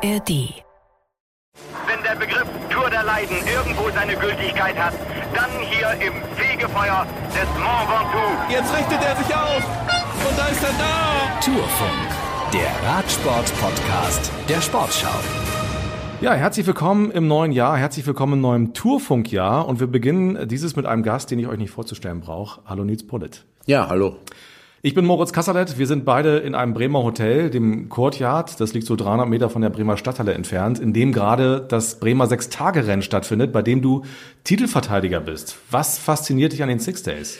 ARD. Wenn der Begriff Tour der Leiden irgendwo seine Gültigkeit hat, dann hier im Fegefeuer des Mont Ventoux. Jetzt richtet er sich auf und da ist er da. Tourfunk, der Radsport-Podcast der Sportschau. Ja, herzlich willkommen im neuen Jahr, herzlich willkommen im neuen Tourfunkjahr und wir beginnen dieses mit einem Gast, den ich euch nicht vorzustellen brauche. Hallo Nils Pollitt. Ja, hallo. Ich bin Moritz Kassalet. Wir sind beide in einem Bremer Hotel, dem Courtyard. Das liegt so 300 Meter von der Bremer Stadthalle entfernt, in dem gerade das Bremer Sechs-Tage-Rennen stattfindet, bei dem du Titelverteidiger bist. Was fasziniert dich an den Six Days?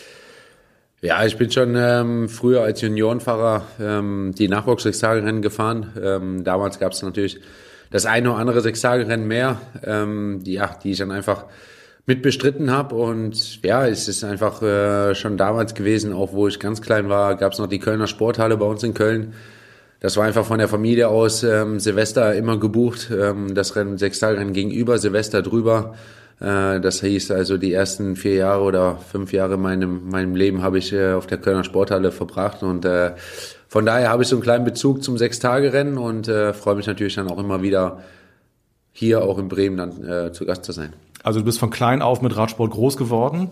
Ja, ich bin schon ähm, früher als Juniorenfahrer ähm, die Nachwuchs-Sechs-Tage-Rennen gefahren. Ähm, damals gab es natürlich das eine oder andere Sechs-Tage-Rennen mehr, ähm, die, ja, die ich dann einfach mit bestritten habe. Und ja, es ist einfach äh, schon damals gewesen, auch wo ich ganz klein war, gab es noch die Kölner Sporthalle bei uns in Köln. Das war einfach von der Familie aus ähm, Silvester immer gebucht. Ähm, das Rennen, sechs Tage Rennen gegenüber, Silvester drüber. Äh, das hieß also die ersten vier Jahre oder fünf Jahre meinem meinem Leben habe ich äh, auf der Kölner Sporthalle verbracht und äh, von daher habe ich so einen kleinen Bezug zum Sechs-Tage-Rennen und äh, freue mich natürlich dann auch immer wieder hier auch in Bremen dann äh, zu Gast zu sein. Also du bist von klein auf mit Radsport groß geworden,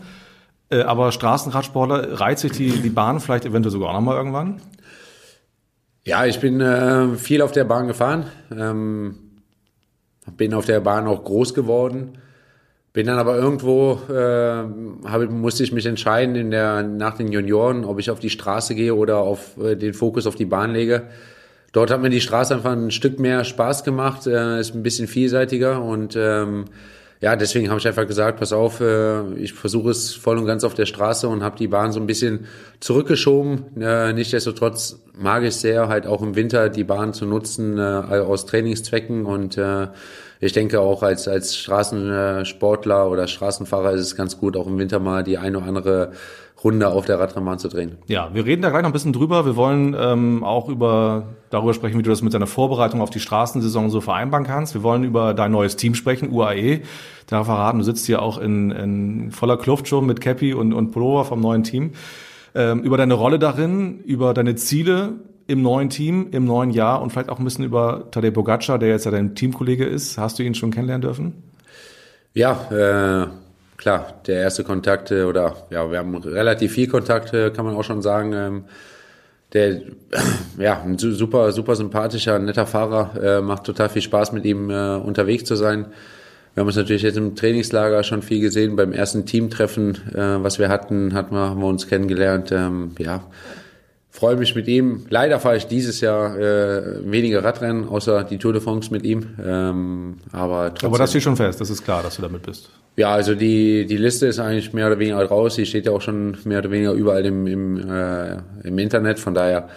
äh, aber Straßenradsportler, reizt sich die, die Bahn vielleicht eventuell sogar auch nochmal irgendwann? Ja, ich bin äh, viel auf der Bahn gefahren, ähm, bin auf der Bahn auch groß geworden, bin dann aber irgendwo, äh, hab, musste ich mich entscheiden in der, nach den Junioren, ob ich auf die Straße gehe oder auf äh, den Fokus auf die Bahn lege. Dort hat mir die Straße einfach ein Stück mehr Spaß gemacht, äh, ist ein bisschen vielseitiger und ähm, ja, deswegen habe ich einfach gesagt, pass auf, äh, ich versuche es voll und ganz auf der Straße und habe die Bahn so ein bisschen zurückgeschoben. Äh, Nichtsdestotrotz mag ich sehr, halt auch im Winter die Bahn zu nutzen äh, aus Trainingszwecken und äh, ich denke auch als, als Straßensportler oder Straßenfahrer ist es ganz gut, auch im Winter mal die eine oder andere Runde auf der Radrennbahn zu drehen. Ja, wir reden da gleich noch ein bisschen drüber. Wir wollen ähm, auch über darüber sprechen, wie du das mit deiner Vorbereitung auf die Straßensaison so vereinbaren kannst. Wir wollen über dein neues Team sprechen, UAE. Da verraten, du sitzt hier auch in, in voller Kluft schon mit Cappy und, und Pullover vom neuen Team. Ähm, über deine Rolle darin, über deine Ziele im neuen Team, im neuen Jahr und vielleicht auch ein bisschen über Tadej Pogacar, der jetzt ja dein Teamkollege ist. Hast du ihn schon kennenlernen dürfen? Ja, äh, klar, der erste Kontakt äh, oder ja, wir haben relativ viel Kontakt, äh, kann man auch schon sagen. Ähm, der, ja, ein super, super sympathischer, netter Fahrer, äh, macht total viel Spaß mit ihm äh, unterwegs zu sein. Wir haben uns natürlich jetzt im Trainingslager schon viel gesehen. Beim ersten Teamtreffen, äh, was wir hatten, hatten wir, haben wir uns kennengelernt. Ähm, ja, freue mich mit ihm. Leider fahre ich dieses Jahr äh, weniger Radrennen, außer die Tour de France mit ihm. Ähm, aber, trotzdem, aber das steht schon fest, das ist klar, dass du damit bist. Ja, also die, die Liste ist eigentlich mehr oder weniger raus. Die steht ja auch schon mehr oder weniger überall im, im, äh, im Internet. Von daher,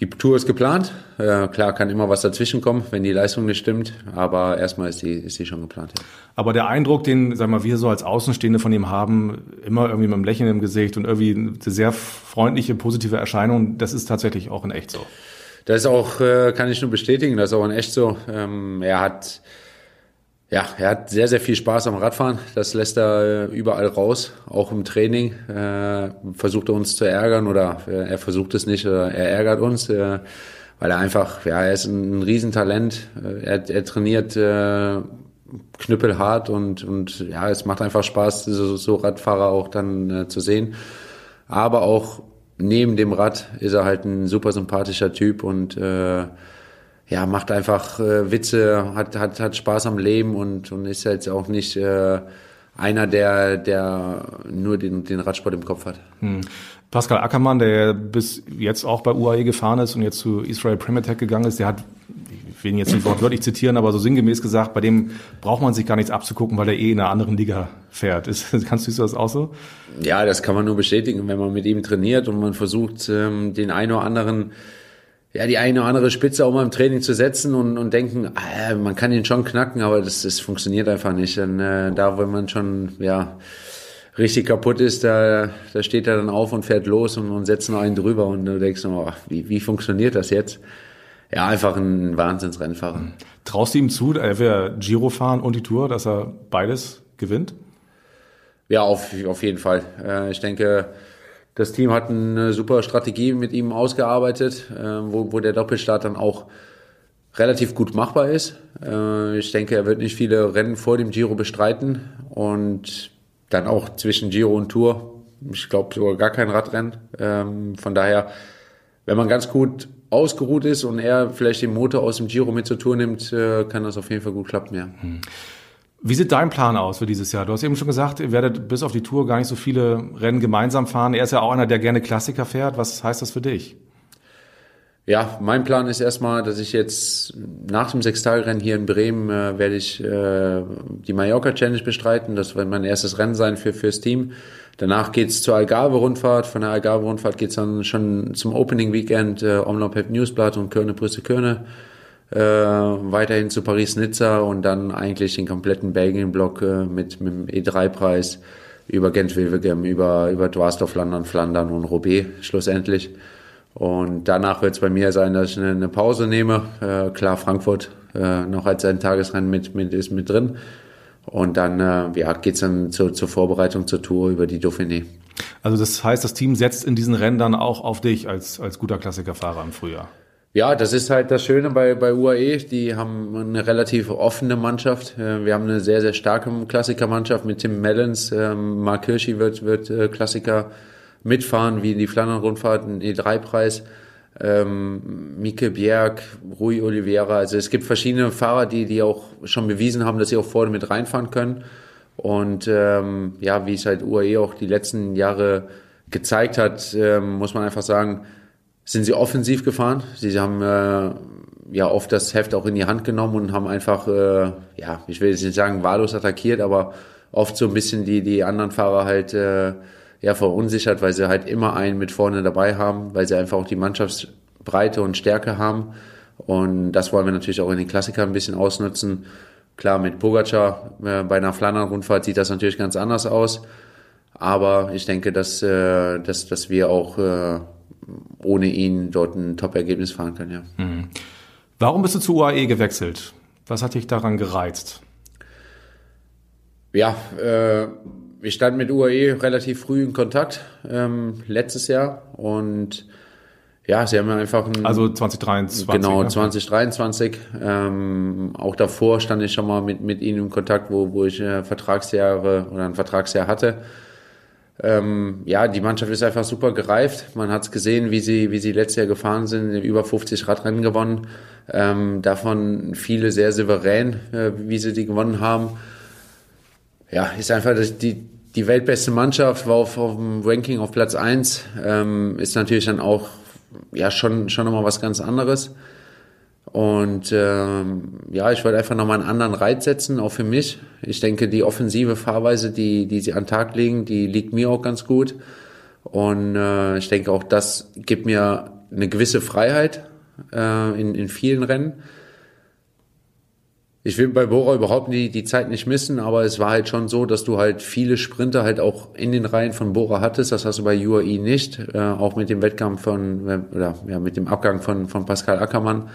die Tour ist geplant. Äh, klar kann immer was dazwischen kommen, wenn die Leistung nicht stimmt. Aber erstmal ist die, ist die schon geplant. Ja. Aber der Eindruck, den sag mal, wir so als Außenstehende von ihm haben, immer irgendwie mit einem Lächeln im Gesicht und irgendwie eine sehr freundliche, positive Erscheinung, das ist tatsächlich auch in echt so. Das ist auch, äh, kann ich nur bestätigen, das ist auch in echt so. Ähm, er hat ja, er hat sehr, sehr viel Spaß am Radfahren. Das lässt er äh, überall raus, auch im Training. Äh, versucht er uns zu ärgern oder äh, er versucht es nicht, er ärgert uns, äh, weil er einfach, ja, er ist ein, ein Riesentalent. Äh, er, er trainiert äh, knüppelhart und, und ja, es macht einfach Spaß, so, so Radfahrer auch dann äh, zu sehen. Aber auch neben dem Rad ist er halt ein super sympathischer Typ und äh, ja, macht einfach äh, Witze, hat, hat, hat Spaß am Leben und, und ist jetzt auch nicht äh, einer, der, der nur den, den Radsport im Kopf hat. Hm. Pascal Ackermann, der bis jetzt auch bei UAE gefahren ist und jetzt zu Israel Premier Tech gegangen ist, der hat, ich will ihn jetzt nicht wortwörtlich zitieren, aber so sinngemäß gesagt, bei dem braucht man sich gar nichts abzugucken, weil er eh in einer anderen Liga fährt. Ist, kannst du das auch so? Ja, das kann man nur bestätigen, wenn man mit ihm trainiert und man versucht, ähm, den einen oder anderen ja, die eine oder andere Spitze auch mal im Training zu setzen und, und denken, ah, man kann ihn schon knacken, aber das, das funktioniert einfach nicht. Denn äh, da, wenn man schon ja richtig kaputt ist, da, da steht er dann auf und fährt los und, und setzt noch einen drüber und du denkst, oh, wie, wie funktioniert das jetzt? Ja, einfach ein Wahnsinnsrennfahrer. Traust du ihm zu, er will Giro fahren und die Tour, dass er beides gewinnt? Ja, auf, auf jeden Fall. Äh, ich denke, das Team hat eine super Strategie mit ihm ausgearbeitet, äh, wo, wo der Doppelstart dann auch relativ gut machbar ist. Äh, ich denke, er wird nicht viele Rennen vor dem Giro bestreiten und dann auch zwischen Giro und Tour. Ich glaube sogar gar kein Radrennen. Ähm, von daher, wenn man ganz gut ausgeruht ist und er vielleicht den Motor aus dem Giro mit zur Tour nimmt, äh, kann das auf jeden Fall gut klappen, ja. Hm. Wie sieht dein Plan aus für dieses Jahr? Du hast eben schon gesagt, ihr werdet bis auf die Tour gar nicht so viele Rennen gemeinsam fahren. Er ist ja auch einer, der gerne Klassiker fährt. Was heißt das für dich? Ja, mein Plan ist erstmal, dass ich jetzt nach dem Sechstagerennen hier in Bremen äh, werde ich äh, die Mallorca Challenge bestreiten. Das wird mein erstes Rennen sein für fürs Team. Danach geht's zur Algarve-Rundfahrt. Von der Algarve-Rundfahrt geht's dann schon zum Opening-Weekend äh, Omlop Newsblatt und Körne Brüste Körne äh, weiterhin zu Paris-Nizza und dann eigentlich den kompletten Belgien-Block äh, mit, mit dem E3-Preis über Gent-Wevelgem, über, über Dwarsdorf, Flandern, Flandern und Roubaix schlussendlich. Und danach wird es bei mir sein, dass ich eine, eine Pause nehme. Äh, klar, Frankfurt äh, noch als ein Tagesrennen mit, mit, ist mit drin. Und dann äh, ja, geht es dann zur, zur Vorbereitung zur Tour über die Dauphiné. Also das heißt, das Team setzt in diesen Rennen dann auch auf dich als, als guter Klassikerfahrer im Frühjahr. Ja, das ist halt das Schöne bei, bei UAE. Die haben eine relativ offene Mannschaft. Äh, wir haben eine sehr, sehr starke Klassikermannschaft mit Tim Mellens. Ähm, Mark Hirschi wird, wird äh, Klassiker mitfahren, wie die Flandern-Rundfahrt, ein E3-Preis. Ähm, Mike Bjerg, Rui Oliveira. Also es gibt verschiedene Fahrer, die, die auch schon bewiesen haben, dass sie auch vorne mit reinfahren können. Und ähm, ja, wie es halt UAE auch die letzten Jahre gezeigt hat, ähm, muss man einfach sagen, sind sie offensiv gefahren. Sie haben äh, ja oft das Heft auch in die Hand genommen und haben einfach, äh, ja, ich will jetzt nicht sagen wahllos attackiert, aber oft so ein bisschen die, die anderen Fahrer halt äh, ja verunsichert, weil sie halt immer einen mit vorne dabei haben, weil sie einfach auch die Mannschaftsbreite und Stärke haben. Und das wollen wir natürlich auch in den Klassikern ein bisschen ausnutzen. Klar, mit Pogacar äh, bei einer Flandern-Rundfahrt sieht das natürlich ganz anders aus. Aber ich denke, dass, äh, dass, dass wir auch äh, ohne ihn dort ein Top-Ergebnis fahren können, ja. Mhm. Warum bist du zu UAE gewechselt? Was hat dich daran gereizt? Ja, äh, ich stand mit UAE relativ früh in Kontakt, ähm, letztes Jahr und ja, sie haben einfach ein, Also 2023. Genau, 2023. Ähm, auch davor stand ich schon mal mit, mit ihnen in Kontakt, wo, wo ich äh, Vertragsjahre oder ein Vertragsjahr hatte. Ähm, ja, die Mannschaft ist einfach super gereift. Man hat es gesehen, wie sie, wie sie letztes Jahr gefahren sind, über 50 Radrennen gewonnen. Ähm, davon viele sehr souverän, äh, wie sie die gewonnen haben. Ja, ist einfach die, die weltbeste Mannschaft, war auf, auf dem Ranking auf Platz eins ähm, ist natürlich dann auch ja schon, schon nochmal was ganz anderes. Und ähm, ja, ich wollte einfach nochmal einen anderen Reiz setzen, auch für mich. Ich denke, die offensive Fahrweise, die, die sie an den Tag legen, die liegt mir auch ganz gut. Und äh, ich denke, auch das gibt mir eine gewisse Freiheit äh, in, in vielen Rennen. Ich will bei Bora überhaupt die, die Zeit nicht missen, aber es war halt schon so, dass du halt viele Sprinter halt auch in den Reihen von Bora hattest. Das hast du bei UAE nicht. Äh, auch mit dem Wettkampf von, oder ja, mit dem Abgang von, von Pascal Ackermann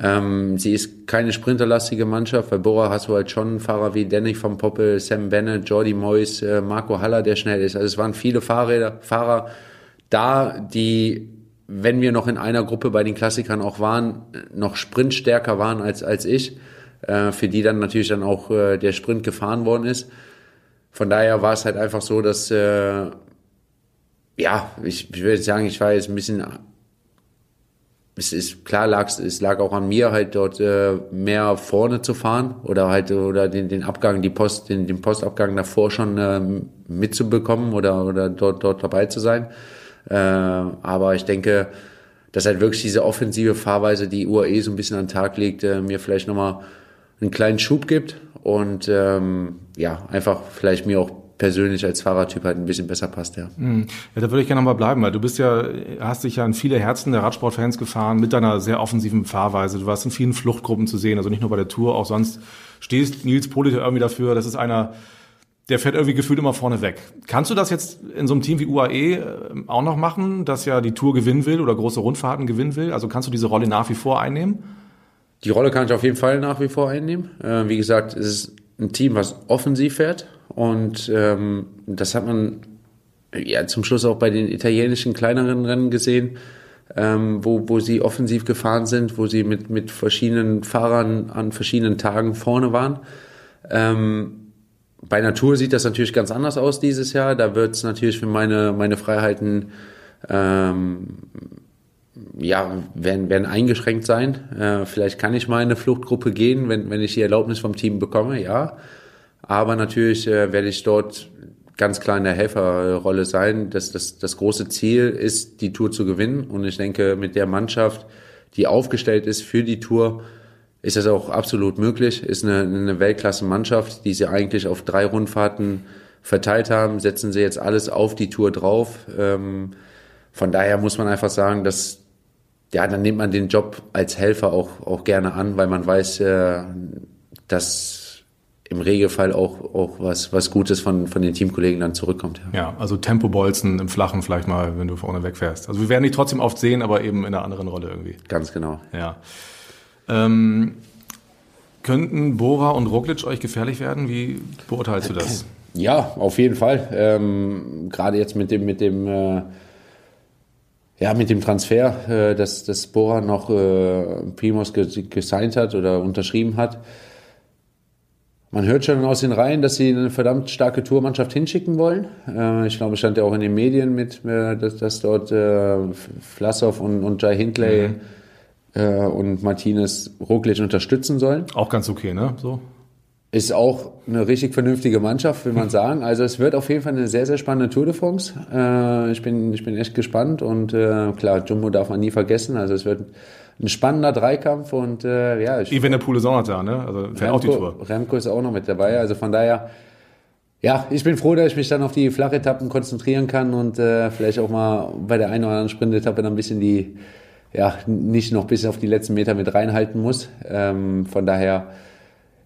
ähm, sie ist keine sprinterlastige Mannschaft. Bei Bora hast du halt schon Fahrer wie Danny van Poppel, Sam Bennett, Jordi Moyes, äh, Marco Haller, der schnell ist. Also es waren viele Fahrräder, Fahrer da, die, wenn wir noch in einer Gruppe bei den Klassikern auch waren, noch sprintstärker waren als, als ich. Äh, für die dann natürlich dann auch äh, der Sprint gefahren worden ist. Von daher war es halt einfach so, dass äh, ja, ich, ich würde sagen, ich war jetzt ein bisschen es ist klar lag es lag auch an mir halt dort äh, mehr vorne zu fahren oder halt oder den, den Abgang die Post den, den Postabgang davor schon äh, mitzubekommen oder oder dort dort dabei zu sein. Äh, aber ich denke dass halt wirklich diese offensive Fahrweise die UAE so ein bisschen an den Tag legt äh, mir vielleicht nochmal einen kleinen Schub gibt und ähm, ja einfach vielleicht mir auch persönlich als Fahrertyp halt ein bisschen besser passt, ja. Hm. Ja, da würde ich gerne nochmal bleiben, weil du bist ja, hast dich ja in viele Herzen der Radsportfans gefahren mit deiner sehr offensiven Fahrweise. Du warst in vielen Fluchtgruppen zu sehen, also nicht nur bei der Tour, auch sonst stehst Nils Polite irgendwie dafür, das ist einer, der fährt irgendwie gefühlt immer vorne weg. Kannst du das jetzt in so einem Team wie UAE äh, auch noch machen, das ja die Tour gewinnen will oder große Rundfahrten gewinnen will? Also kannst du diese Rolle nach wie vor einnehmen? Die Rolle kann ich auf jeden Fall nach wie vor einnehmen. Äh, wie gesagt, es ist ein Team, was offensiv fährt, und ähm, das hat man ja zum Schluss auch bei den italienischen kleineren Rennen gesehen. ähm, wo, wo sie offensiv gefahren sind, wo sie mit, mit verschiedenen Fahrern an verschiedenen Tagen vorne waren. Ähm, bei Natur sieht das natürlich ganz anders aus dieses Jahr. Da wird es natürlich für meine, meine Freiheiten ähm, ja, werden, werden eingeschränkt sein. Äh, vielleicht kann ich mal in eine Fluchtgruppe gehen, wenn, wenn ich die Erlaubnis vom Team bekomme, ja. Aber natürlich äh, werde ich dort ganz klar in der Helferrolle sein. Das, das, das große Ziel ist, die Tour zu gewinnen. Und ich denke, mit der Mannschaft, die aufgestellt ist für die Tour, ist das auch absolut möglich. Ist eine, eine Weltklasse-Mannschaft, die sie eigentlich auf drei Rundfahrten verteilt haben, setzen sie jetzt alles auf die Tour drauf. Ähm, von daher muss man einfach sagen, dass ja, dann nimmt man den Job als Helfer auch, auch gerne an, weil man weiß, äh, dass im Regelfall auch, auch was, was Gutes von, von den Teamkollegen dann zurückkommt. Ja, ja also Tempobolzen im Flachen vielleicht mal, wenn du vorne wegfährst. Also wir werden dich trotzdem oft sehen, aber eben in einer anderen Rolle irgendwie. Ganz genau. Ja. Ähm, könnten Bora und Roglic euch gefährlich werden? Wie beurteilst du das? Ja, auf jeden Fall. Ähm, Gerade jetzt mit dem, mit dem äh, ja, mit dem Transfer, äh, dass, dass Bora noch äh, Primos gesigned hat oder unterschrieben hat. Man hört schon aus den Reihen, dass sie eine verdammt starke Tourmannschaft hinschicken wollen. Äh, ich glaube, es stand ja auch in den Medien mit, äh, dass, dort äh, Vlasov und, und Jai Hindley mhm. und Martinez Roglic unterstützen sollen. Auch ganz okay, ne? So ist auch eine richtig vernünftige Mannschaft, will man sagen. Also es wird auf jeden Fall eine sehr, sehr spannende Tour de France. Ich, bin, ich bin echt gespannt und klar, Jumbo darf man nie vergessen. Also es wird ein spannender Dreikampf und äh, ja. Ich Even der Poole Sonne da, ne? Also fährt Remco, auch die Tour. Remco ist auch noch mit dabei. Also von daher, ja, ich bin froh, dass ich mich dann auf die Flachetappen konzentrieren kann und äh, vielleicht auch mal bei der einen oder anderen Sprintetappe dann ein bisschen die, ja, nicht noch bis auf die letzten Meter mit reinhalten muss. Ähm, von daher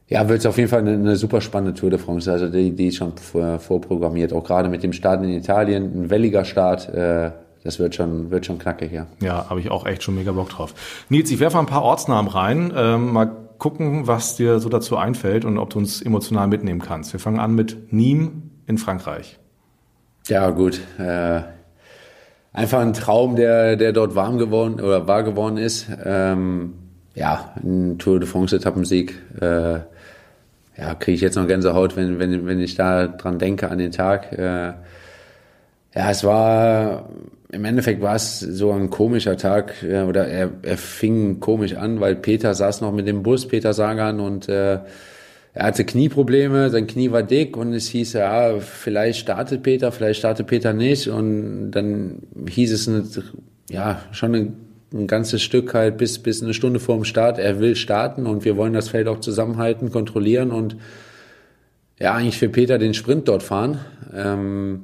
ja, wird es auf jeden Fall eine, eine, super spannende Tour de France. Also die, die ist schon vor, vorprogrammiert. Auch gerade mit dem Start in Italien, ein welliger Start. Äh, das wird schon, wird schon knackig, ja. Ja, habe ich auch echt schon mega Bock drauf. Nils, ich werfe ein paar Ortsnamen rein. Ähm, mal gucken, was dir so dazu einfällt und ob du uns emotional mitnehmen kannst. Wir fangen an mit Nîmes in Frankreich. Ja, gut. Äh, einfach ein Traum, der, der dort warm geworden oder wahr geworden ist. Ähm, ja, ein Tour de France Etappensieg. Äh, ja, kriege ich jetzt noch Gänsehaut, wenn, wenn, wenn ich da dran denke an den Tag. Äh, ja, es war, im Endeffekt war es so ein komischer Tag, oder er, er fing komisch an, weil Peter saß noch mit dem Bus, Peter Sagan, und äh, er hatte Knieprobleme, sein Knie war dick und es hieß, ja, vielleicht startet Peter, vielleicht startet Peter nicht. Und dann hieß es, eine, ja, schon eine ein ganzes Stück halt bis, bis eine Stunde vor dem Start. Er will starten und wir wollen das Feld auch zusammenhalten, kontrollieren und ja, eigentlich für Peter den Sprint dort fahren. Ähm,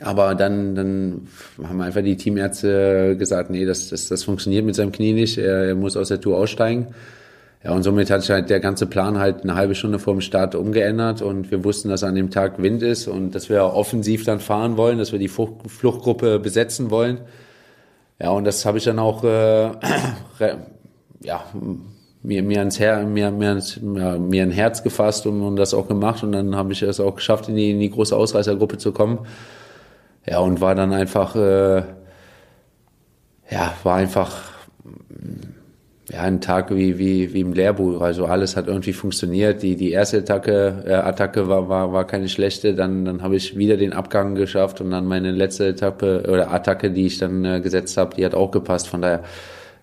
aber dann, dann haben einfach die Teamärzte gesagt, nee, das, das, das funktioniert mit seinem Knie nicht. Er, er muss aus der Tour aussteigen. Ja, und somit hat sich halt der ganze Plan halt eine halbe Stunde vor dem Start umgeändert und wir wussten, dass an dem Tag Wind ist und dass wir offensiv dann fahren wollen, dass wir die Fluchtgruppe besetzen wollen. Ja, und das habe ich dann auch äh, ja, mir, mir, ans Her mir, mir, ans, ja, mir ein Herz gefasst und, und das auch gemacht. Und dann habe ich es auch geschafft, in die, in die große Ausreißergruppe zu kommen. Ja, und war dann einfach, äh, ja, war einfach ja, ein Tag wie, wie, wie im Lehrbuch. Also alles hat irgendwie funktioniert. Die, die erste Attacke, äh, Attacke war, war, war keine schlechte. Dann, dann habe ich wieder den Abgang geschafft und dann meine letzte Etappe oder Attacke, die ich dann äh, gesetzt habe, die hat auch gepasst. Von daher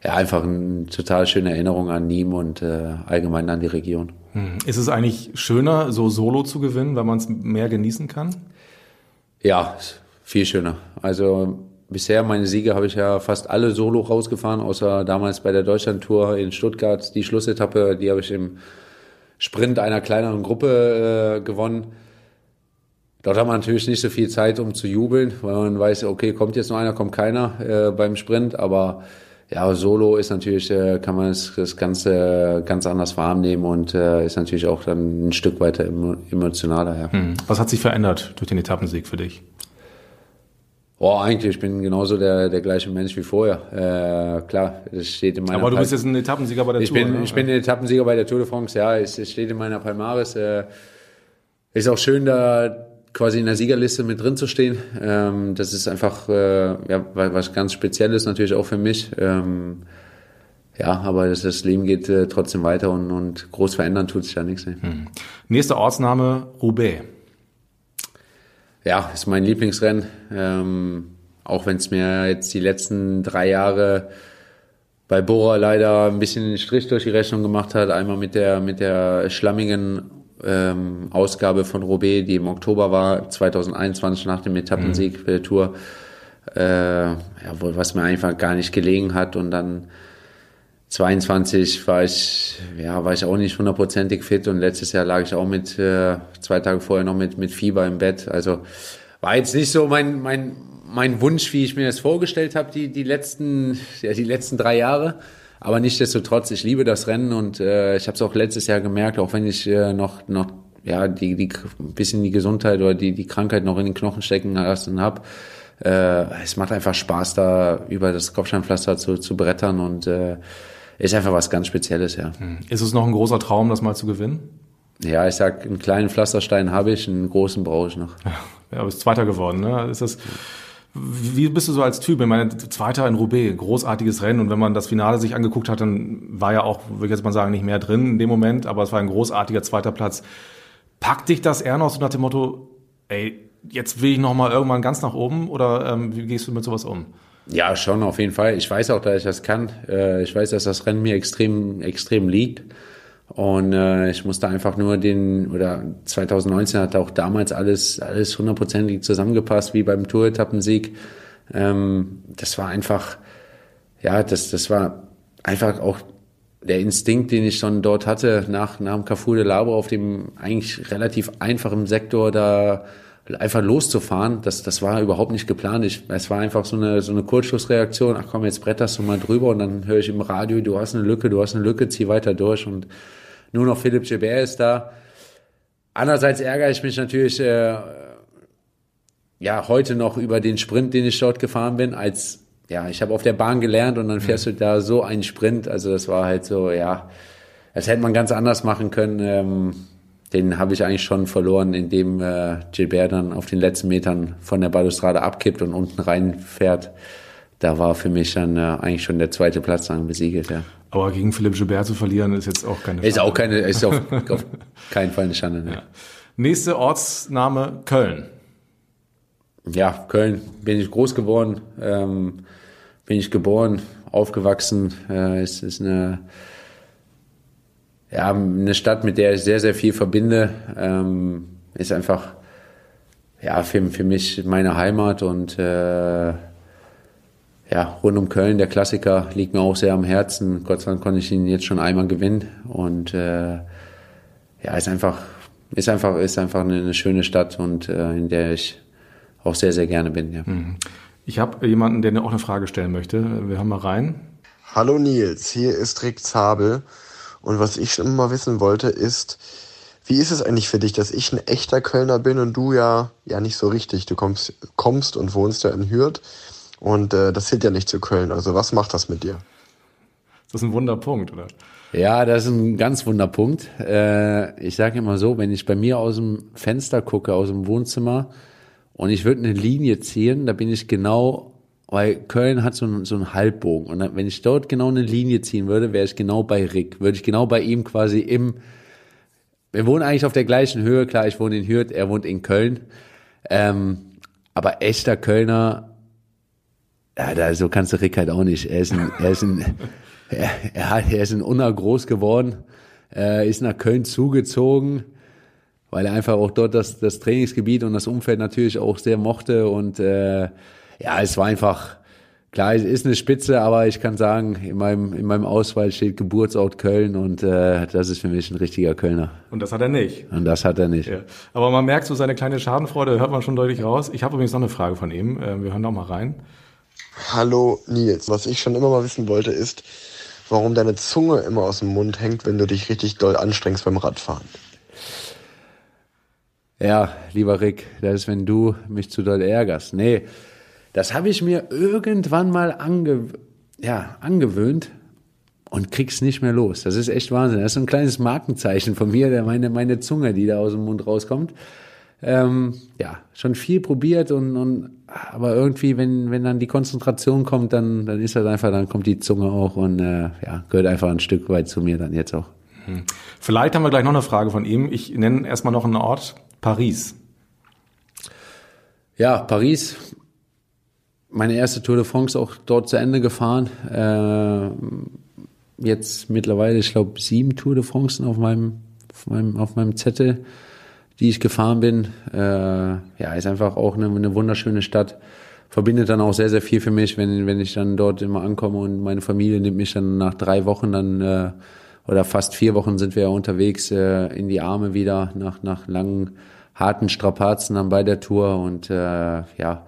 ja, einfach eine total schöne Erinnerung an Nîmes und äh, allgemein an die Region. Hm. Ist es eigentlich schöner, so solo zu gewinnen, weil man es mehr genießen kann? Ja, viel schöner. Also bisher meine Siege habe ich ja fast alle solo rausgefahren, außer damals bei der Deutschlandtour in Stuttgart. Die Schlussetappe, die habe ich im Sprint einer kleineren Gruppe äh, gewonnen. Dort hat man natürlich nicht so viel Zeit, um zu jubeln, weil man weiß, okay, kommt jetzt noch einer, kommt keiner äh, beim Sprint, aber ja, Solo ist natürlich, äh, kann man das, das Ganze ganz anders wahrnehmen und äh, ist natürlich auch dann ein Stück weiter emotionaler. Ja. Hm. Was hat sich verändert durch den Etappensieg für dich? Boah, eigentlich, ich bin genauso der, der gleiche Mensch wie vorher. Äh, klar, es steht in meiner Aber du bist jetzt ein Etappensieger bei der ich Tour, bin, ne? Ich bin ein Etappensieger bei der Tour de France, ja. Es, es steht in meiner Palmares. Äh, ist auch schön, da quasi in der Siegerliste mit drin zu stehen. Ähm, das ist einfach äh, ja, was ganz Spezielles natürlich auch für mich. Ähm, ja, aber das, das Leben geht äh, trotzdem weiter und, und groß verändern tut sich ja nichts. Ne? Hm. Nächster Ortsname Roubaix. Ja, ist mein Lieblingsrennen. Ähm, auch wenn es mir jetzt die letzten drei Jahre bei Bora leider ein bisschen einen Strich durch die Rechnung gemacht hat. Einmal mit der, mit der schlammigen ähm, Ausgabe von Roubaix, die im Oktober war, 2021 nach dem Etappensieg mhm. der Tour, äh, ja, was mir einfach gar nicht gelegen hat und dann 22 war ich, ja, war ich auch nicht hundertprozentig fit und letztes Jahr lag ich auch mit, äh, zwei Tage vorher noch mit, mit Fieber im Bett. Also war jetzt nicht so mein, mein, mein Wunsch, wie ich mir das vorgestellt habe, die, die letzten, ja, die letzten drei Jahre. Aber nichtsdestotrotz, ich liebe das Rennen und äh, ich habe es auch letztes Jahr gemerkt, auch wenn ich äh, noch, noch ja, die, die ein bisschen die Gesundheit oder die, die Krankheit noch in den Knochen stecken lassen habe. Äh, es macht einfach Spaß, da über das Kopfsteinpflaster zu, zu brettern und äh, ist einfach was ganz Spezielles, ja. Hm. Ist es noch ein großer Traum, das mal zu gewinnen? Ja, ich sag, einen kleinen Pflasterstein habe ich, einen großen brauche ich noch. Ja, aber ist Zweiter geworden, ne? Ist das, wie bist du so als Typ? Ich meine, Zweiter in Roubaix, großartiges Rennen. Und wenn man das Finale sich angeguckt hat, dann war ja auch, würde ich jetzt mal sagen, nicht mehr drin in dem Moment, aber es war ein großartiger zweiter Platz. Packt dich das eher noch so nach dem Motto, ey, jetzt will ich noch mal irgendwann ganz nach oben? Oder ähm, wie gehst du mit sowas um? Ja, schon auf jeden Fall. Ich weiß auch, dass ich das kann. Äh, ich weiß, dass das Rennen mir extrem, extrem liegt. Und äh, ich musste einfach nur den, oder 2019 hat auch damals alles, alles hundertprozentig zusammengepasst, wie beim Tour-Etappensieg. Ähm, das war einfach, ja, das, das war einfach auch der Instinkt, den ich schon dort hatte, nach, nach dem Carrefour de Labo auf dem eigentlich relativ einfachen Sektor da einfach loszufahren, das, das war überhaupt nicht geplant. Ich, es war einfach so eine, so eine Kurzschlussreaktion. Ach komm, jetzt bretterst du mal drüber und dann höre ich im Radio, du hast eine Lücke, du hast eine Lücke, zieh weiter durch und nur noch Philipp Gilbert ist da. Andererseits ärgere ich mich natürlich äh, ja heute noch über den Sprint, den ich dort gefahren bin, als ja, ich habe auf der Bahn gelernt und dann fährst du da so einen Sprint. Also das war halt so, ja, das hätte man ganz anders machen können. Ähm, den habe ich eigentlich schon verloren, indem äh, Gilbert dann auf den letzten Metern von der Balustrade abkippt und unten reinfährt. Da war für mich dann äh, eigentlich schon der zweite Platz dann besiegelt. Ja. Aber gegen Philipp Gilbert zu verlieren ist jetzt auch keine Schande. Ist auch keine, ist auf, auf keinen Fall eine Schande. Ne? Ja. Nächste Ortsname Köln. Ja, Köln bin ich groß geworden, ähm, bin ich geboren, aufgewachsen. Äh, es ist eine ja, eine Stadt, mit der ich sehr, sehr viel verbinde, ähm, ist einfach ja, für, für mich meine Heimat und äh, ja, rund um Köln, der Klassiker, liegt mir auch sehr am Herzen. Gott sei Dank konnte ich ihn jetzt schon einmal gewinnen und äh, ja, ist einfach, ist einfach, ist einfach eine, eine schöne Stadt und äh, in der ich auch sehr, sehr gerne bin. Ja. Mhm. Ich habe jemanden, der mir auch eine Frage stellen möchte. Wir haben mal rein. Hallo Nils, hier ist Rick Zabel. Und was ich schon immer wissen wollte, ist, wie ist es eigentlich für dich, dass ich ein echter Kölner bin und du ja, ja nicht so richtig. Du kommst, kommst und wohnst ja in Hürth und äh, das zählt ja nicht zu Köln. Also was macht das mit dir? Das ist ein Wunderpunkt, oder? Ja, das ist ein ganz Wunderpunkt. Äh, ich sage immer so, wenn ich bei mir aus dem Fenster gucke, aus dem Wohnzimmer, und ich würde eine Linie ziehen, da bin ich genau weil Köln hat so einen, so einen Halbbogen. Und wenn ich dort genau eine Linie ziehen würde, wäre ich genau bei Rick. Würde ich genau bei ihm quasi im. Wir wohnen eigentlich auf der gleichen Höhe. Klar, ich wohne in Hürth, er wohnt in Köln. Ähm, aber echter Kölner, ja, da, so kannst du Rick halt auch nicht. Er ist ein, er ist ein, er, hat, er ist in Unna groß geworden, äh, ist nach Köln zugezogen, weil er einfach auch dort das, das Trainingsgebiet und das Umfeld natürlich auch sehr mochte und äh, ja, es war einfach, klar, es ist eine Spitze, aber ich kann sagen, in meinem, in meinem Ausweis steht Geburtsort Köln und äh, das ist für mich ein richtiger Kölner. Und das hat er nicht. Und das hat er nicht. Ja. Aber man merkt so seine kleine Schadenfreude, hört man schon deutlich raus. Ich habe übrigens noch eine Frage von ihm. Äh, wir hören noch mal rein. Hallo Nils, was ich schon immer mal wissen wollte ist, warum deine Zunge immer aus dem Mund hängt, wenn du dich richtig doll anstrengst beim Radfahren. Ja, lieber Rick, das ist, wenn du mich zu doll ärgerst. Nee, das habe ich mir irgendwann mal ange, ja, angewöhnt und krieg's nicht mehr los. Das ist echt Wahnsinn. Das ist so ein kleines Markenzeichen von mir, der meine, meine Zunge, die da aus dem Mund rauskommt. ähm, ja, schon viel probiert und, und aber irgendwie, wenn, wenn dann die Konzentration kommt, dann, dann ist das einfach, dann kommt die Zunge auch und äh, ja, gehört einfach ein Stück weit zu mir dann jetzt auch. Hm. Vielleicht haben wir gleich noch eine Frage von ihm. Ich nenne erstmal noch einen Ort, Paris. Ja, Paris. Meine erste Tour de France auch dort zu Ende gefahren. Äh, jetzt mittlerweile, ich glaube, sieben Tour de France auf meinem, auf meinem, auf meinem Zettel die ich gefahren bin. Äh, ja, ist einfach auch eine, eine wunderschöne Stadt. Verbindet dann auch sehr, sehr viel für mich, wenn, wenn ich dann dort immer ankomme und meine Familie nimmt mich dann nach drei Wochen dann äh, oder fast vier Wochen sind wir ja unterwegs äh, in die Arme wieder nach, nach langen, harten Strapazen dann bei der Tour und äh, ja,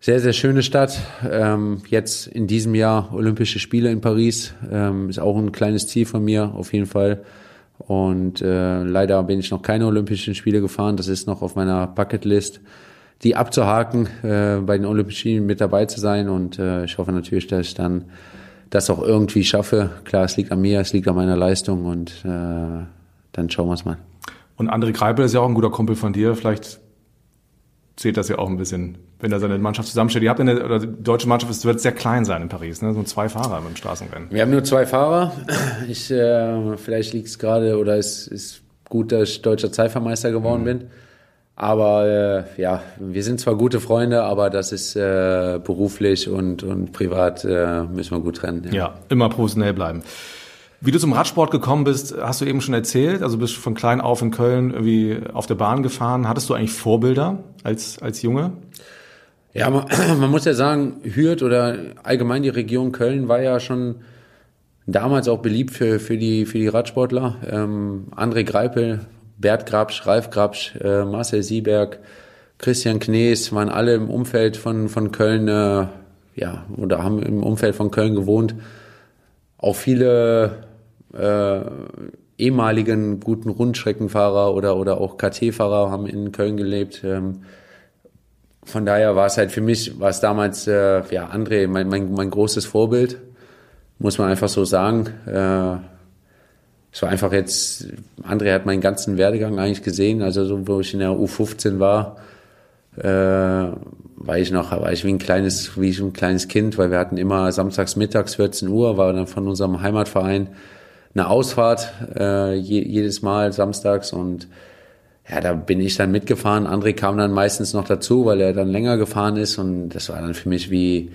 sehr, sehr schöne Stadt. Ähm, jetzt in diesem Jahr Olympische Spiele in Paris. Ähm, ist auch ein kleines Ziel von mir, auf jeden Fall. Und äh, leider bin ich noch keine Olympischen Spiele gefahren. Das ist noch auf meiner Bucketlist, die abzuhaken, äh, bei den Olympischen Spielen mit dabei zu sein. Und äh, ich hoffe natürlich, dass ich dann das auch irgendwie schaffe. Klar, es liegt an mir, es liegt an meiner Leistung und äh, dann schauen wir es mal. Und André Kreipel ist ja auch ein guter Kumpel von dir. Vielleicht zählt das ja auch ein bisschen, wenn er seine Mannschaft zusammenstellt. Ihr habt eine, oder die deutsche Mannschaft es wird sehr klein sein in Paris, ne? So zwei Fahrer beim Straßenrennen. Wir haben nur zwei Fahrer. Ich, äh, vielleicht liegt es gerade oder es ist gut, dass ich deutscher Zeitvermeister geworden mhm. bin. Aber äh, ja, wir sind zwar gute Freunde, aber das ist äh, beruflich und, und privat äh, müssen wir gut trennen. Ja. ja, immer professionell bleiben. Wie du zum Radsport gekommen bist, hast du eben schon erzählt. Also bist von klein auf in Köln irgendwie auf der Bahn gefahren. Hattest du eigentlich Vorbilder als, als Junge? Ja, man, man muss ja sagen, Hürth oder allgemein die Region Köln war ja schon damals auch beliebt für, für, die, für die Radsportler. Ähm, André Greipel, Bert Grabsch, Ralf Grabsch, äh, Marcel Sieberg, Christian Knees waren alle im Umfeld von, von Köln, äh, ja, oder haben im Umfeld von Köln gewohnt. Auch viele äh, ehemaligen guten Rundstreckenfahrer oder, oder auch KT-Fahrer haben in Köln gelebt. Ähm, von daher war es halt für mich, war es damals, äh, ja, André, mein, mein, mein großes Vorbild, muss man einfach so sagen. Äh, es war einfach jetzt, André hat meinen ganzen Werdegang eigentlich gesehen, also so, wo ich in der U15 war, äh, war ich noch, war ich wie ein kleines, wie ein kleines Kind, weil wir hatten immer samstags mittags 14 Uhr, war dann von unserem Heimatverein eine Ausfahrt äh, je, jedes Mal samstags und ja, da bin ich dann mitgefahren. André kam dann meistens noch dazu, weil er dann länger gefahren ist und das war dann für mich wie,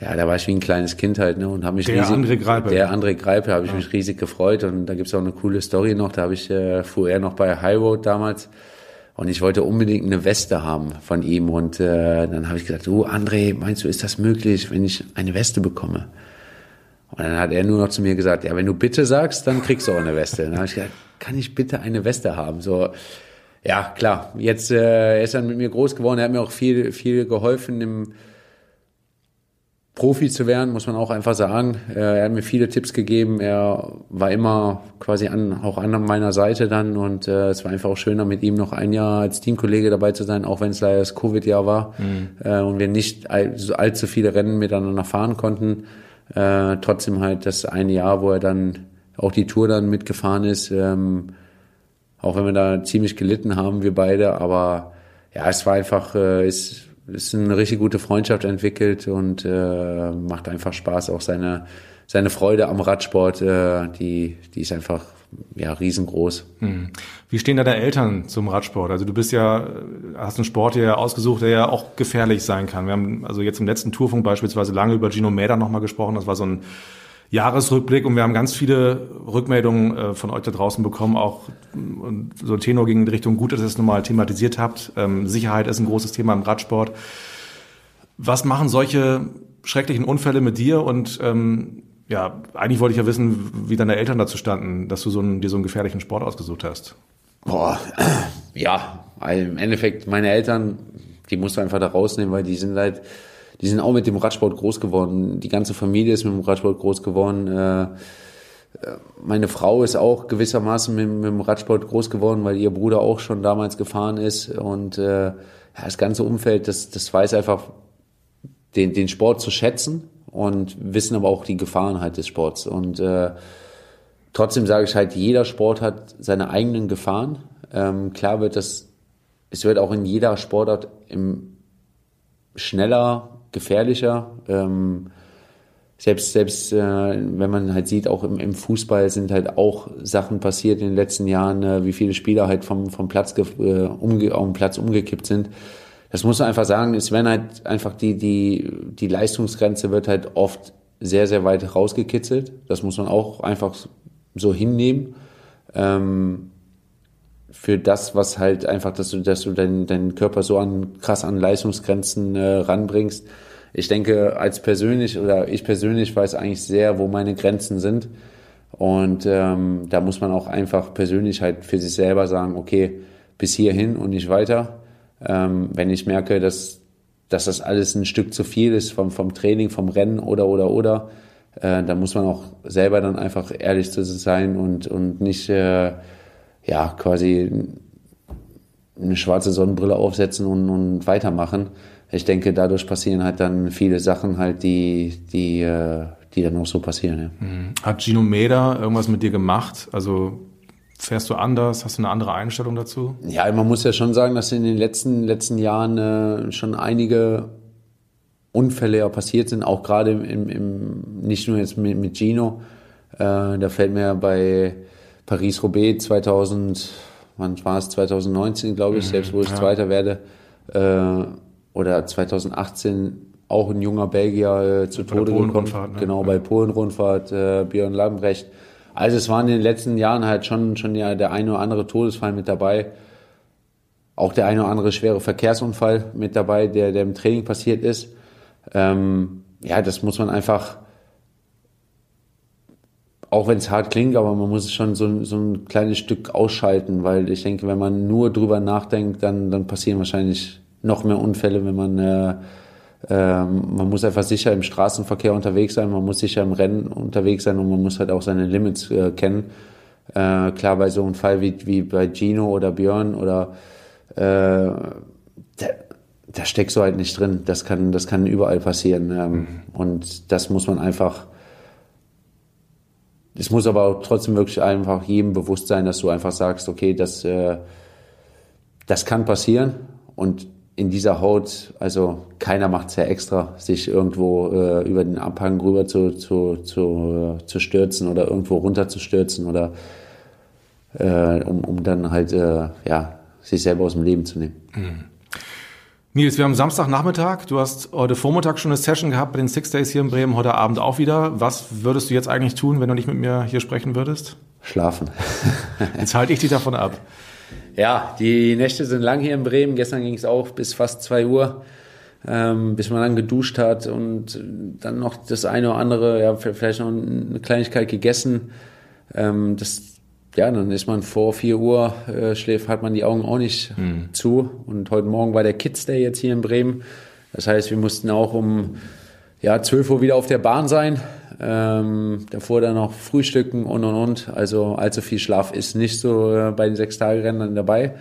ja, da war ich wie ein kleines Kind halt, ne, und habe mich der riesig, André Greipe. der André Greipe, habe ich ja. mich riesig gefreut und da gibt's auch eine coole Story noch. Da habe ich äh, fuhr er noch bei High Road damals und ich wollte unbedingt eine Weste haben von ihm und äh, dann habe ich gesagt, du André, meinst du, ist das möglich, wenn ich eine Weste bekomme? Und dann hat er nur noch zu mir gesagt, ja, wenn du bitte sagst, dann kriegst du auch eine Weste. dann habe ich gesagt, kann ich bitte eine Weste haben? So, ja, klar. Jetzt äh, er ist dann mit mir groß geworden. Er hat mir auch viel, viel geholfen, im Profi zu werden, muss man auch einfach sagen. Äh, er hat mir viele Tipps gegeben. Er war immer quasi an, auch an meiner Seite dann und äh, es war einfach auch schöner, mit ihm noch ein Jahr als Teamkollege dabei zu sein, auch wenn es leider das Covid-Jahr war mhm. äh, und wir nicht all, allzu viele Rennen miteinander fahren konnten äh, trotzdem halt das eine Jahr, wo er dann auch die Tour dann mitgefahren ist, ähm, auch wenn wir da ziemlich gelitten haben, wir beide, aber ja, es war einfach, äh, ist, ist eine richtig gute Freundschaft entwickelt und äh, macht einfach Spaß, auch seine, seine Freude am Radsport, äh, die, die ist einfach ja, riesengroß. Hm. Wie stehen da deine Eltern zum Radsport? Also du bist ja, hast einen Sport hier ausgesucht, der ja auch gefährlich sein kann. Wir haben also jetzt im letzten Tourfunk beispielsweise lange über Gino Mäder nochmal gesprochen. Das war so ein Jahresrückblick und wir haben ganz viele Rückmeldungen äh, von euch da draußen bekommen, auch und so Tenor ging in Richtung gut, dass ihr es nochmal thematisiert habt. Ähm, Sicherheit ist ein großes Thema im Radsport. Was machen solche schrecklichen Unfälle mit dir und ähm, ja, eigentlich wollte ich ja wissen, wie deine Eltern dazu standen, dass du so einen, dir so einen gefährlichen Sport ausgesucht hast. Boah, ja, im Endeffekt meine Eltern, die musst du einfach da rausnehmen, weil die sind halt, die sind auch mit dem Radsport groß geworden. Die ganze Familie ist mit dem Radsport groß geworden. Äh, äh, meine Frau ist auch gewissermaßen mit, mit, dem Radsport groß geworden, weil ihr Bruder auch schon damals gefahren ist. Und äh, das ganze Umfeld, das, das weiß einfach, den, den Sport zu schätzen und wissen aber auch die Gefahren halt des Sports. Und äh, trotzdem sage ich halt, jeder Sport hat seine eigenen Gefahren. Ähm, klar wird das es wird auch in jeder Sportart im schneller, gefährlicher. Ähm, selbst selbst äh, wenn man halt sieht, auch im, im Fußball sind halt auch Sachen passiert in den letzten Jahren, äh, wie viele Spieler halt vom, vom Platz äh, umge auf dem Platz umgekippt sind. Das muss man einfach sagen, es werden halt einfach die, die, die Leistungsgrenze wird halt oft sehr, sehr weit rausgekitzelt. Das muss man auch einfach so hinnehmen. Ähm, für das, was halt einfach, dass du, dass du deinen, deinen Körper so an krass an Leistungsgrenzen äh, ranbringst. Ich denke, als persönlich oder ich persönlich weiß eigentlich sehr, wo meine Grenzen sind. Und ähm, da muss man auch einfach persönlich halt für sich selber sagen, okay, bis hierhin und nicht weiter. Ähm, wenn ich merke, dass, dass das alles ein Stück zu viel ist vom, vom Training, vom Rennen oder oder oder, äh, da muss man auch selber dann einfach ehrlich zu sein und, und nicht äh, ja, quasi eine schwarze Sonnenbrille aufsetzen und, und weitermachen. Ich denke, dadurch passieren halt dann viele Sachen halt, die, die, äh, die dann auch so passieren. Ja. Mhm. Hat Gino Meda irgendwas mit dir gemacht? Also fährst du anders? Hast du eine andere Einstellung dazu? Ja, man muss ja schon sagen, dass in den letzten, letzten Jahren äh, schon einige Unfälle ja passiert sind, auch gerade im, im, nicht nur jetzt mit, mit Gino. Äh, da fällt mir bei Paris-Roubaix 2000, wann war es, 2019, glaube ich, mhm, selbst wo ich ja. Zweiter werde, äh, oder 2018 auch ein junger Belgier äh, zu bei Tode gekommen. Ne? Genau, ja. bei Polen-Rundfahrt, äh, Björn Lambrecht. Also es waren in den letzten Jahren halt schon, schon ja der eine oder andere Todesfall mit dabei. Auch der eine oder andere schwere Verkehrsunfall mit dabei, der, der im Training passiert ist. Ähm, ja, das muss man einfach auch wenn es hart klingt, aber man muss schon so, so ein kleines Stück ausschalten, weil ich denke, wenn man nur drüber nachdenkt, dann, dann passieren wahrscheinlich noch mehr Unfälle, wenn man äh, äh, man muss einfach sicher im Straßenverkehr unterwegs sein, man muss sicher im Rennen unterwegs sein und man muss halt auch seine Limits äh, kennen. Äh, klar, bei so einem Fall wie, wie bei Gino oder Björn oder äh, da, da steckst du halt nicht drin. Das kann, das kann überall passieren. Ähm, mhm. Und das muss man einfach es muss aber trotzdem wirklich einfach jedem bewusst sein, dass du einfach sagst, okay, das, äh, das kann passieren und in dieser Haut, also keiner macht es ja extra, sich irgendwo äh, über den Abhang rüber zu, zu, zu, äh, zu stürzen oder irgendwo runter zu stürzen oder äh, um, um dann halt äh, ja, sich selber aus dem Leben zu nehmen. Mhm. Nils, wir haben Samstagnachmittag. Du hast heute Vormittag schon eine Session gehabt bei den Six Days hier in Bremen, heute Abend auch wieder. Was würdest du jetzt eigentlich tun, wenn du nicht mit mir hier sprechen würdest? Schlafen. jetzt halte ich dich davon ab. Ja, die Nächte sind lang hier in Bremen. Gestern ging es auch bis fast zwei Uhr, ähm, bis man dann geduscht hat und dann noch das eine oder andere, ja, vielleicht noch eine Kleinigkeit gegessen. Ähm, das ja, dann ist man vor 4 Uhr, äh, schläft, hat man die Augen auch nicht mhm. zu. Und heute Morgen war der Kids Day jetzt hier in Bremen. Das heißt, wir mussten auch um ja, 12 Uhr wieder auf der Bahn sein. Ähm, davor dann noch frühstücken und und und. Also allzu viel Schlaf ist nicht so äh, bei den sechs Tage Rennen dabei.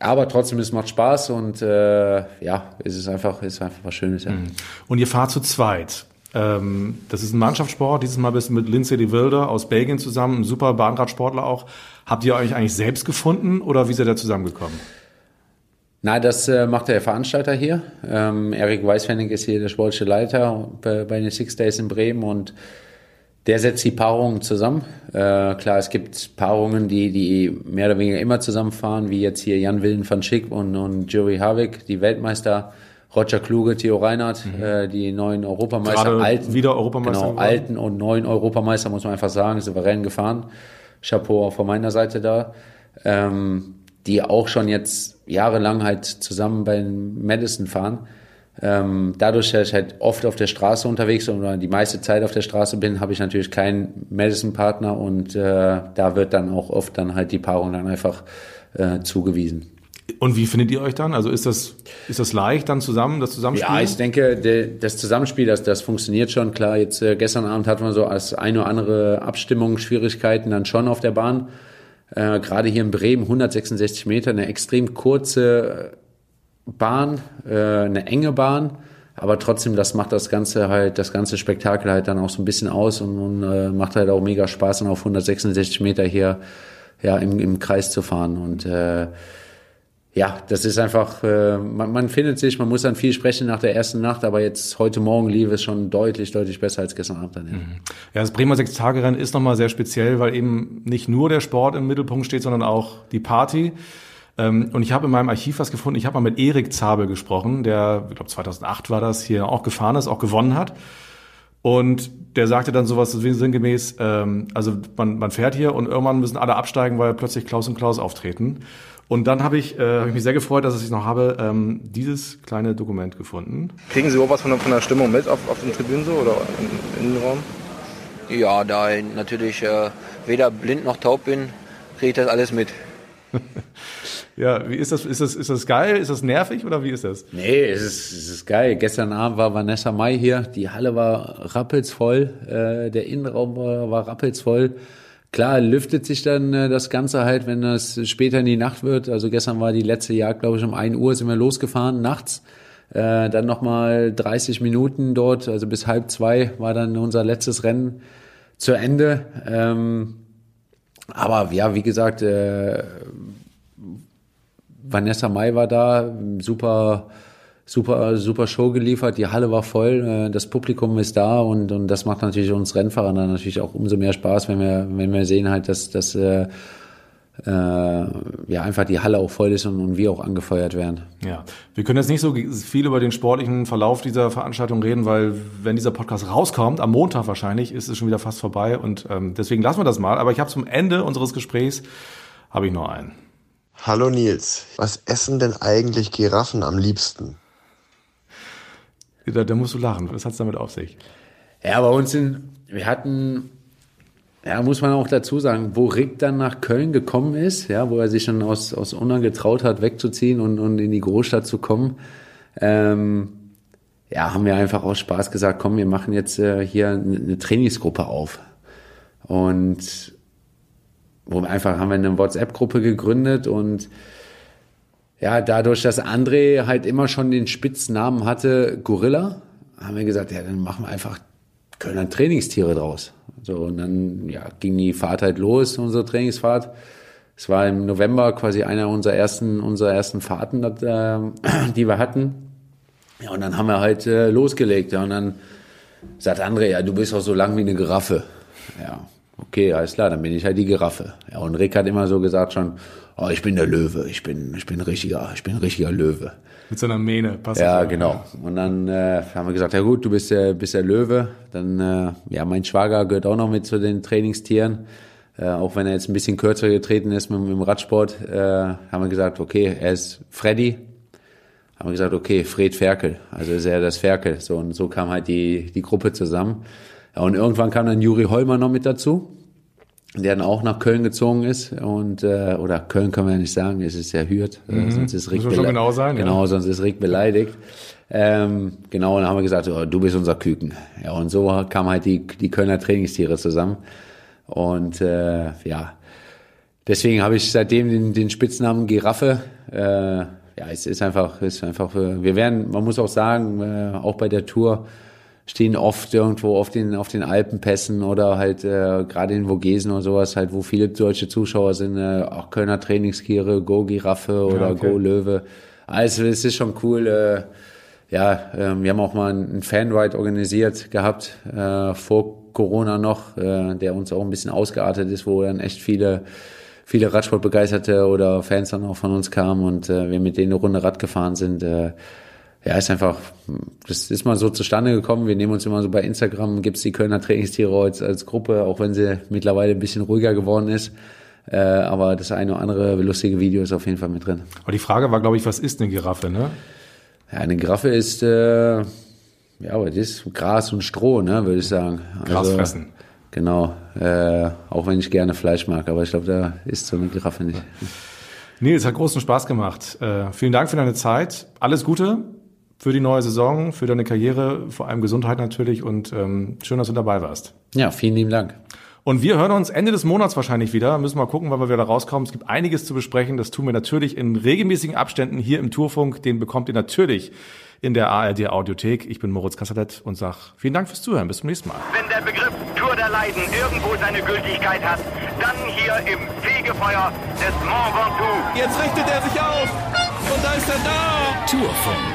Aber trotzdem, es macht Spaß und äh, ja, es ist einfach, es ist einfach was Schönes. Ja. Mhm. Und ihr fahrt zu zweit. Ähm, das ist ein Mannschaftssport. Dieses Mal bist du mit Lindsay de Wilder aus Belgien zusammen, ein super Bahnradsportler auch. Habt ihr euch eigentlich selbst gefunden oder wie seid ihr zusammengekommen? Na, das äh, macht der Veranstalter hier. Ähm, Erik Weißfennig ist hier der sportliche Leiter bei, bei den Six Days in Bremen und der setzt die Paarungen zusammen. Äh, klar, es gibt Paarungen, die, die mehr oder weniger immer zusammenfahren, wie jetzt hier Jan Willen van Schick und, und Joey Havik, die Weltmeister Roger Kluge, Theo Reinhardt, mhm. äh, die neuen Europameister, Gerade alten, wieder Europameister, genau, alten und neuen Europameister muss man einfach sagen, souverän gefahren. Chapeau auch von meiner Seite da, ähm, die auch schon jetzt jahrelang halt zusammen bei Madison fahren. Ähm, dadurch, dass ich halt oft auf der Straße unterwegs bin oder die meiste Zeit auf der Straße bin, habe ich natürlich keinen Madison-Partner und äh, da wird dann auch oft dann halt die Paarung dann einfach äh, zugewiesen. Und wie findet ihr euch dann? Also ist das, ist das leicht dann zusammen, das Zusammenspiel? Ja, ich denke, de, das Zusammenspiel, das, das funktioniert schon. Klar, jetzt äh, gestern Abend hatten wir so als eine oder andere Abstimmung Schwierigkeiten dann schon auf der Bahn. Äh, Gerade hier in Bremen 166 Meter, eine extrem kurze Bahn, äh, eine enge Bahn. Aber trotzdem, das macht das Ganze halt, das ganze Spektakel halt dann auch so ein bisschen aus und, und äh, macht halt auch mega Spaß, dann auf 166 Meter hier ja, im, im Kreis zu fahren. Und äh, ja, das ist einfach, äh, man, man findet sich, man muss dann viel sprechen nach der ersten Nacht, aber jetzt heute Morgen lief es schon deutlich, deutlich besser als gestern Abend. Dann, ja. Ja, das Bremer Sechs-Tage-Rennen ist nochmal sehr speziell, weil eben nicht nur der Sport im Mittelpunkt steht, sondern auch die Party. Ähm, Und ich habe in meinem Archiv was gefunden. Ich habe mal mit Erik Zabel gesprochen, der, ich glaube 2008 war das, hier auch gefahren ist, auch gewonnen hat. Und der sagte dann sowas sinngemäß, ähm, also man, man fährt hier und irgendwann müssen alle absteigen, weil plötzlich Klaus und Klaus auftreten. Und dann habe ich, äh, hab ich mich sehr gefreut, dass ich noch habe, ähm, dieses kleine Dokument gefunden. Kriegen Sie auch was von der, von der Stimmung mit auf, auf den Tribünen so oder im Innenraum? Ja, da ich natürlich äh, weder blind noch taub bin, kriege ich das alles mit. Ja, wie ist das? Ist das, ist das geil? Ist das nervig oder wie ist das? Nee, es ist, es ist geil. Gestern Abend war Vanessa Mai hier. Die Halle war rappelsvoll. Äh, der Innenraum war, war rappelsvoll. Klar, lüftet sich dann äh, das Ganze halt, wenn das später in die Nacht wird. Also gestern war die letzte Jagd, glaube ich, um 1 Uhr sind wir losgefahren, nachts. Äh, dann nochmal 30 Minuten dort, also bis halb zwei war dann unser letztes Rennen zu Ende. Ähm, aber ja, wie gesagt, äh, Vanessa Mai war da, super, super, super Show geliefert. Die Halle war voll, äh, das Publikum ist da und, und das macht natürlich uns Rennfahrern dann natürlich auch umso mehr Spaß, wenn wir, wenn wir sehen halt, dass, dass äh, äh, ja einfach die Halle auch voll ist und, und wir auch angefeuert werden. Ja, wir können jetzt nicht so viel über den sportlichen Verlauf dieser Veranstaltung reden, weil wenn dieser Podcast rauskommt, am Montag wahrscheinlich, ist es schon wieder fast vorbei und ähm, deswegen lassen wir das mal. Aber ich habe zum Ende unseres Gesprächs habe ich noch einen. Hallo Nils, was essen denn eigentlich Giraffen am liebsten? Da, da musst du lachen. Was hat's damit auf sich? Ja, bei uns sind, wir hatten, ja, muss man auch dazu sagen, wo Rick dann nach Köln gekommen ist, ja, wo er sich dann aus, aus Ungarn getraut hat, wegzuziehen und, und in die Großstadt zu kommen, ähm, ja, haben wir einfach aus Spaß gesagt, komm, wir machen jetzt äh, hier eine, Trainingsgruppe auf. Und wo einfach haben wir eine WhatsApp-Gruppe gegründet und ja, dadurch, dass André halt immer schon den Spitznamen hatte, Gorilla, haben wir gesagt, ja, dann machen wir einfach Kölner Trainingstiere draus. So, und dann ja, ging die Fahrt halt los, unsere Trainingsfahrt. Es war im November quasi einer unserer ersten, unserer ersten Fahrten, äh, die wir hatten. Ja, und dann haben wir halt äh, losgelegt. Ja, und dann sagt André, ja, du bist auch so lang wie eine Giraffe. Ja, okay, alles klar, dann bin ich halt die Giraffe. Ja, und Rick hat immer so gesagt schon, oh, ich bin der Löwe, ich bin, ich bin richtiger, ich bin ein richtiger Löwe. Mit so einer Mähne. Passt Ja, das genau. Und dann äh, haben wir gesagt, ja gut, du bist der, bist der Löwe. Dann, äh, ja, mein Schwager gehört auch noch mit zu den Trainingstieren. Äh, auch wenn er jetzt ein bisschen kürzer getreten ist mit, mit dem Radsport, äh, haben wir gesagt, okay, er ist Freddy. Haben wir gesagt, okay, Fred Ferkel. Also ist er das Ferkel. So, und so kam halt die, die Gruppe zusammen. Ja, und irgendwann kam dann Juri Holmer noch mit dazu der dann auch nach Köln gezogen ist und äh, oder Köln können wir ja nicht sagen, es ist ja Hürth, äh, sonst ist Rick Mhm. Muss man schon genau sein, ja. Genau, sonst ist Rick beleidigt. Ähm, genau, und dann haben wir gesagt, oh, du bist unser Küken. Ja, und so kamen halt die, die Kölner Trainingstiere zusammen. Und äh, ja, deswegen habe ich seitdem den, den Spitznamen Giraffe. Äh, ja, es ist einfach, es ist einfach, äh, wir werden, man muss auch sagen, äh, auch bei der Tour stehen oft irgendwo auf den, auf den Alpenpässen oder halt äh, gerade in Vogesen oder sowas, halt, wo viele deutsche Zuschauer sind, äh, auch Kölner Trainingstiere, Go Giraffe oder okay. Go Löwe. Also es ist schon cool. Äh, ja, ähm, wir haben auch mal einen Fanride organisiert gehabt, äh, vor Corona noch, äh, der uns auch ein bisschen ausgeartet ist, wo dann echt viele, viele Radsportbegeisterte oder Fans dann auch von uns kamen und äh, wir mit denen eine Runde Rad gefahren sind. Äh, ja, ist einfach, das ist mal so zustande gekommen. Wir nehmen uns immer so bei Instagram, gibt's die Kölner Trainingstiere als, als Gruppe, auch wenn sie mittlerweile ein bisschen ruhiger geworden ist. Äh, aber das eine oder andere lustige Video ist auf jeden Fall mit drin. Aber die Frage war, glaube ich, was ist eine Giraffe, ne? Ja, eine Giraffe ist, äh, ja, aber das ist Gras und Stroh, ne, würde ich sagen. Gras fressen. Genau, äh, auch wenn ich gerne Fleisch mag, aber ich glaube, da ist so eine Giraffe nicht. Nils, hat großen Spaß gemacht. Äh, vielen Dank für deine Zeit. Alles Gute für die neue Saison, für deine Karriere, vor allem Gesundheit natürlich und ähm, schön, dass du dabei warst. Ja, vielen lieben Dank. Und wir hören uns Ende des Monats wahrscheinlich wieder. Müssen mal gucken, wann wir wieder rauskommen. Es gibt einiges zu besprechen. Das tun wir natürlich in regelmäßigen Abständen hier im Tourfunk. Den bekommt ihr natürlich in der ARD Audiothek. Ich bin Moritz Kasserlet und sag vielen Dank fürs Zuhören. Bis zum nächsten Mal. Wenn der Begriff Tour der Leiden irgendwo seine Gültigkeit hat, dann hier im Fegefeuer des Mont Ventoux. Jetzt richtet er sich auf. Und da ist er da! Tourfunk,